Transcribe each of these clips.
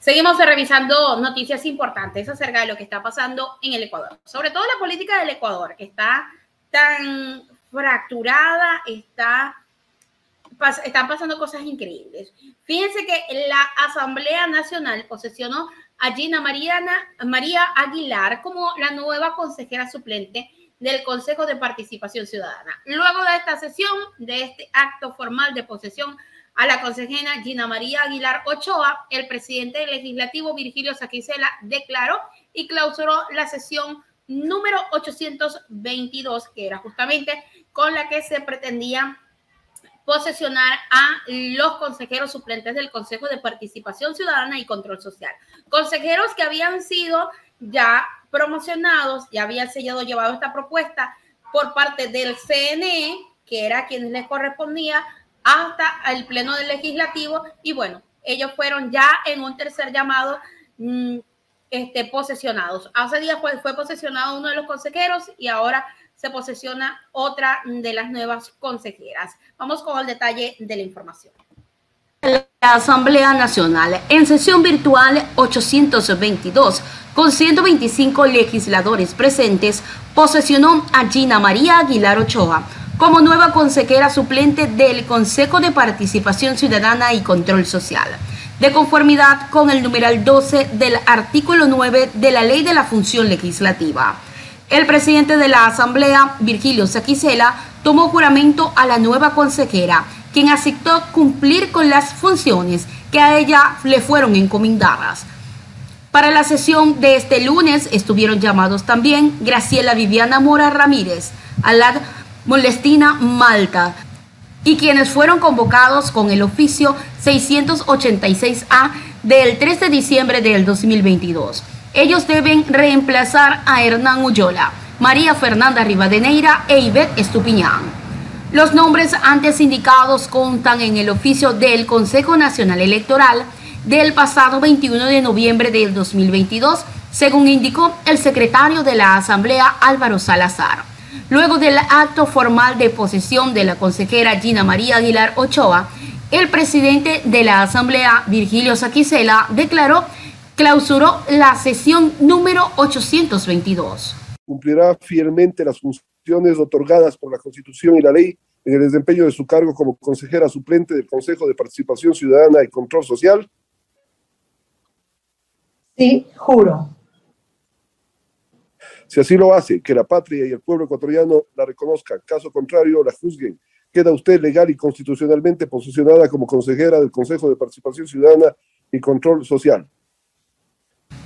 Seguimos revisando noticias importantes acerca de lo que está pasando en el Ecuador, sobre todo la política del Ecuador, que está tan fracturada, está, están pasando cosas increíbles. Fíjense que la Asamblea Nacional posesionó a Gina Mariana, María Aguilar como la nueva consejera suplente del Consejo de Participación Ciudadana. Luego de esta sesión, de este acto formal de posesión a la consejera Gina María Aguilar Ochoa, el presidente legislativo Virgilio Saquicela declaró y clausuró la sesión número 822, que era justamente con la que se pretendía posesionar a los consejeros suplentes del Consejo de Participación Ciudadana y Control Social. Consejeros que habían sido ya promocionados, ya habían sellado, llevado esta propuesta por parte del CNE, que era quien les correspondía, hasta el Pleno del Legislativo y bueno, ellos fueron ya en un tercer llamado mm, este, posesionados. Hace días fue, fue posesionado uno de los consejeros y ahora se posesiona otra de las nuevas consejeras. Vamos con el detalle de la información. La Asamblea Nacional, en sesión virtual 822, con 125 legisladores presentes, posesionó a Gina María Aguilar Ochoa como nueva consejera suplente del Consejo de Participación Ciudadana y Control Social, de conformidad con el numeral 12 del artículo 9 de la Ley de la Función Legislativa. El presidente de la Asamblea, Virgilio Saquicela, tomó juramento a la nueva consejera, quien aceptó cumplir con las funciones que a ella le fueron encomendadas. Para la sesión de este lunes estuvieron llamados también Graciela Viviana Mora Ramírez, Alad Molestina, Malta, y quienes fueron convocados con el oficio 686A del 3 de diciembre del 2022. Ellos deben reemplazar a Hernán Ullola, María Fernanda Rivadeneira e Ivette Estupiñán. Los nombres antes indicados contan en el oficio del Consejo Nacional Electoral del pasado 21 de noviembre del 2022, según indicó el secretario de la Asamblea Álvaro Salazar. Luego del acto formal de posesión de la consejera Gina María Aguilar Ochoa, el presidente de la Asamblea, Virgilio Saquicela, declaró clausuró la sesión número 822. Cumplirá fielmente las funciones otorgadas por la Constitución y la ley en el desempeño de su cargo como consejera suplente del Consejo de Participación Ciudadana y Control Social. Sí, juro. Si así lo hace, que la patria y el pueblo ecuatoriano la reconozcan. Caso contrario, la juzguen. Queda usted legal y constitucionalmente posicionada como consejera del Consejo de Participación Ciudadana y Control Social.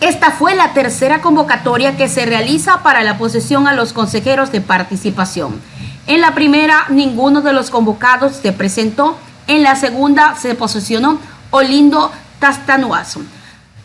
Esta fue la tercera convocatoria que se realiza para la posesión a los consejeros de participación. En la primera, ninguno de los convocados se presentó. En la segunda, se posesionó Olindo Tastanuazo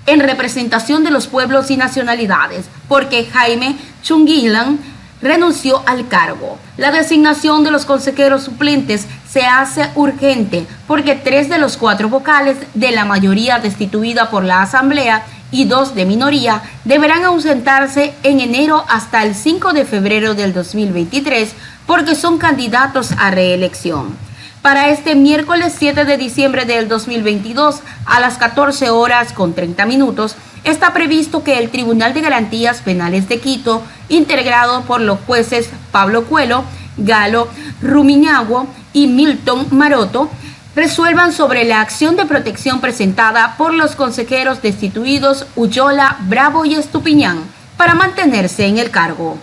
en representación de los pueblos y nacionalidades, porque Jaime Chunguilan renunció al cargo. La designación de los consejeros suplentes se hace urgente porque tres de los cuatro vocales de la mayoría destituida por la Asamblea y dos de minoría deberán ausentarse en enero hasta el 5 de febrero del 2023 porque son candidatos a reelección para este miércoles 7 de diciembre del 2022 a las 14 horas con 30 minutos. Está previsto que el Tribunal de Garantías Penales de Quito, integrado por los jueces Pablo Cuelo, Galo Rumiñago y Milton Maroto, resuelvan sobre la acción de protección presentada por los consejeros destituidos Uyola, Bravo y Estupiñán para mantenerse en el cargo.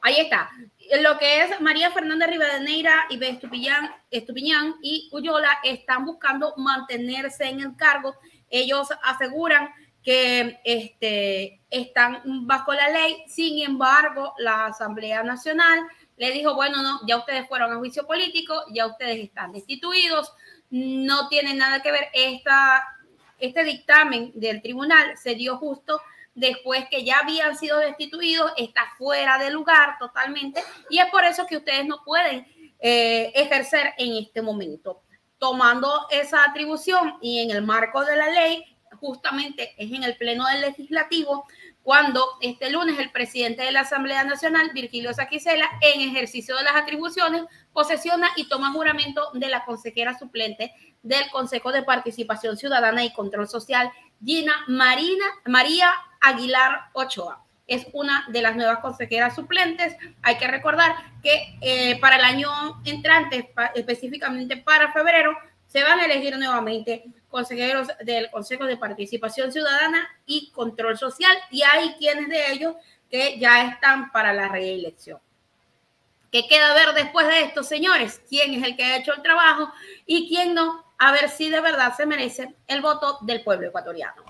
Ahí está lo que es María Fernanda Rivadeneira y Estupiñán, Estupiñán y Uyola están buscando mantenerse en el cargo. Ellos aseguran que este, están bajo la ley, sin embargo, la Asamblea Nacional le dijo, bueno, no, ya ustedes fueron a juicio político, ya ustedes están destituidos, no tiene nada que ver, esta, este dictamen del tribunal se dio justo después que ya habían sido destituidos, está fuera de lugar totalmente y es por eso que ustedes no pueden eh, ejercer en este momento. Tomando esa atribución y en el marco de la ley, justamente es en el Pleno del Legislativo cuando este lunes el presidente de la Asamblea Nacional, Virgilio Saquicela, en ejercicio de las atribuciones, posesiona y toma juramento de la consejera suplente del Consejo de Participación Ciudadana y Control Social, Gina Marina, María Aguilar Ochoa. Es una de las nuevas consejeras suplentes. Hay que recordar que eh, para el año entrante, específicamente para febrero, se van a elegir nuevamente consejeros del Consejo de Participación Ciudadana y Control Social y hay quienes de ellos que ya están para la reelección. ¿Qué queda ver después de esto, señores? ¿Quién es el que ha hecho el trabajo y quién no? A ver si de verdad se merece el voto del pueblo ecuatoriano.